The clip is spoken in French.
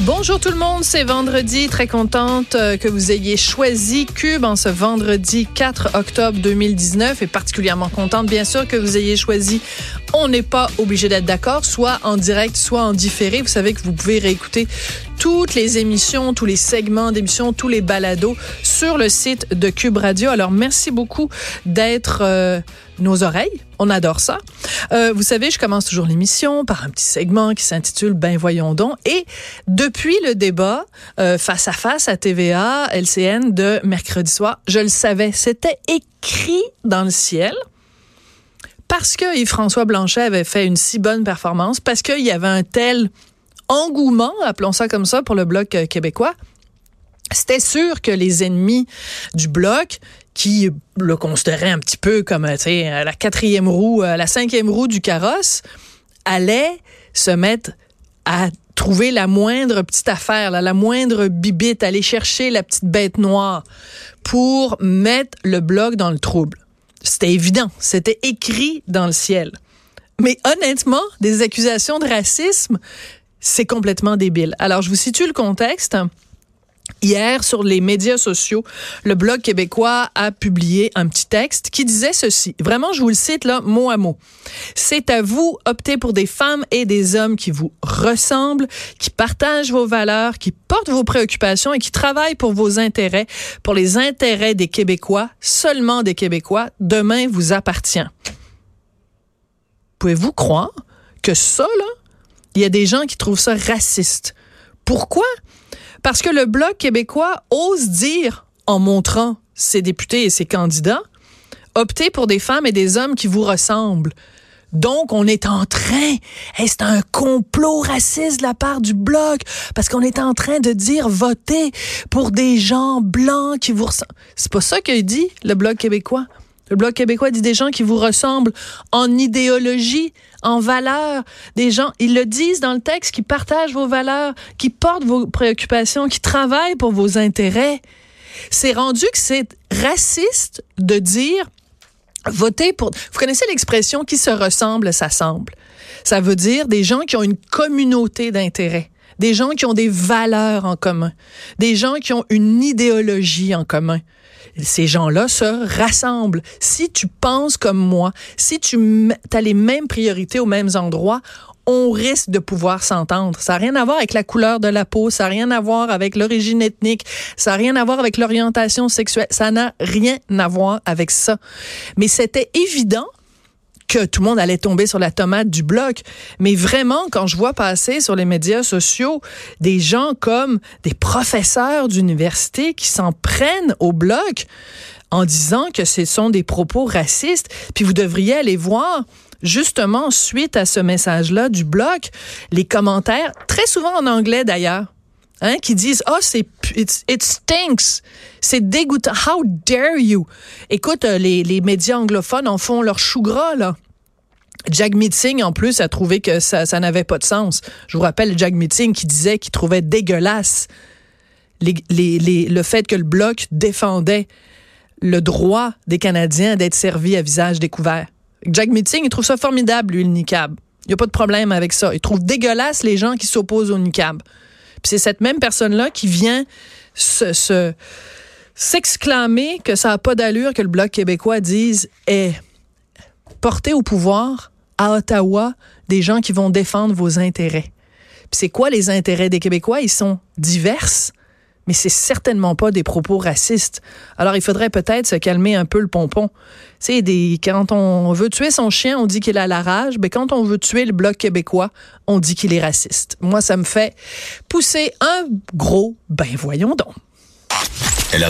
Bonjour tout le monde, c'est vendredi. Très contente euh, que vous ayez choisi Cube en ce vendredi 4 octobre 2019 et particulièrement contente bien sûr que vous ayez choisi On n'est pas obligé d'être d'accord, soit en direct, soit en différé. Vous savez que vous pouvez réécouter toutes les émissions, tous les segments d'émissions, tous les balados sur le site de Cube Radio. Alors merci beaucoup d'être euh, nos oreilles. On adore ça. Euh, vous savez, je commence toujours l'émission par un petit segment qui s'intitule Ben voyons donc. Et depuis le débat euh, face à face à TVA, LCN de mercredi soir, je le savais, c'était écrit dans le ciel parce que Yves-François Blanchet avait fait une si bonne performance, parce qu'il y avait un tel engouement, appelons ça comme ça, pour le bloc euh, québécois, c'était sûr que les ennemis du bloc, qui le considéraient un petit peu comme la quatrième roue, euh, la cinquième roue du carrosse, allaient se mettre à trouver la moindre petite affaire, la moindre bibite, aller chercher la petite bête noire pour mettre le bloc dans le trouble. C'était évident, c'était écrit dans le ciel. Mais honnêtement, des accusations de racisme, c'est complètement débile. Alors, je vous situe le contexte. Hier, sur les médias sociaux, le Blog québécois a publié un petit texte qui disait ceci. Vraiment, je vous le cite là, mot à mot. C'est à vous, optez pour des femmes et des hommes qui vous ressemblent, qui partagent vos valeurs, qui portent vos préoccupations et qui travaillent pour vos intérêts, pour les intérêts des Québécois, seulement des Québécois. Demain vous appartient. Pouvez-vous croire que ça, là, il y a des gens qui trouvent ça raciste. Pourquoi? Parce que le Bloc québécois ose dire, en montrant ses députés et ses candidats, optez pour des femmes et des hommes qui vous ressemblent. Donc, on est en train, c'est un complot raciste de la part du Bloc, parce qu'on est en train de dire votez pour des gens blancs qui vous ressemblent. C'est pas ça que dit le Bloc québécois. Le Bloc québécois dit des gens qui vous ressemblent en idéologie, en valeurs. Des gens, ils le disent dans le texte, qui partagent vos valeurs, qui portent vos préoccupations, qui travaillent pour vos intérêts. C'est rendu que c'est raciste de dire voter pour. Vous connaissez l'expression qui se ressemble s'assemble. Ça veut dire des gens qui ont une communauté d'intérêts des gens qui ont des valeurs en commun, des gens qui ont une idéologie en commun ces gens-là se rassemblent. Si tu penses comme moi, si tu as les mêmes priorités aux mêmes endroits, on risque de pouvoir s'entendre. Ça n'a rien à voir avec la couleur de la peau, ça n'a rien à voir avec l'origine ethnique, ça n'a rien à voir avec l'orientation sexuelle, ça n'a rien à voir avec ça. Mais c'était évident que tout le monde allait tomber sur la tomate du bloc. Mais vraiment, quand je vois passer sur les médias sociaux des gens comme des professeurs d'université qui s'en prennent au bloc en disant que ce sont des propos racistes, puis vous devriez aller voir justement suite à ce message-là du bloc, les commentaires, très souvent en anglais d'ailleurs, Hein, qui disent oh c'est it stinks, c'est dégoûtant. How dare you? Écoute, euh, les, les médias anglophones en font leur chou gras là. Jack Meeting, en plus, a trouvé que ça, ça n'avait pas de sens. Je vous rappelle Jack Meeting qui disait qu'il trouvait dégueulasse les, les, les, le fait que le Bloc défendait le droit des Canadiens d'être servis à visage découvert. Jack Meeting, il trouve ça formidable, lui, le niqab. Il n'y a pas de problème avec ça. Il trouve dégueulasse les gens qui s'opposent au niqab c'est cette même personne-là qui vient se, s'exclamer que ça n'a pas d'allure que le Bloc québécois dise est porté au pouvoir à Ottawa des gens qui vont défendre vos intérêts. c'est quoi les intérêts des Québécois? Ils sont divers mais c'est certainement pas des propos racistes. Alors il faudrait peut-être se calmer un peu le pompon. Tu sais, quand on veut tuer son chien, on dit qu'il a la rage, mais quand on veut tuer le bloc québécois, on dit qu'il est raciste. Moi, ça me fait pousser un gros ben voyons donc.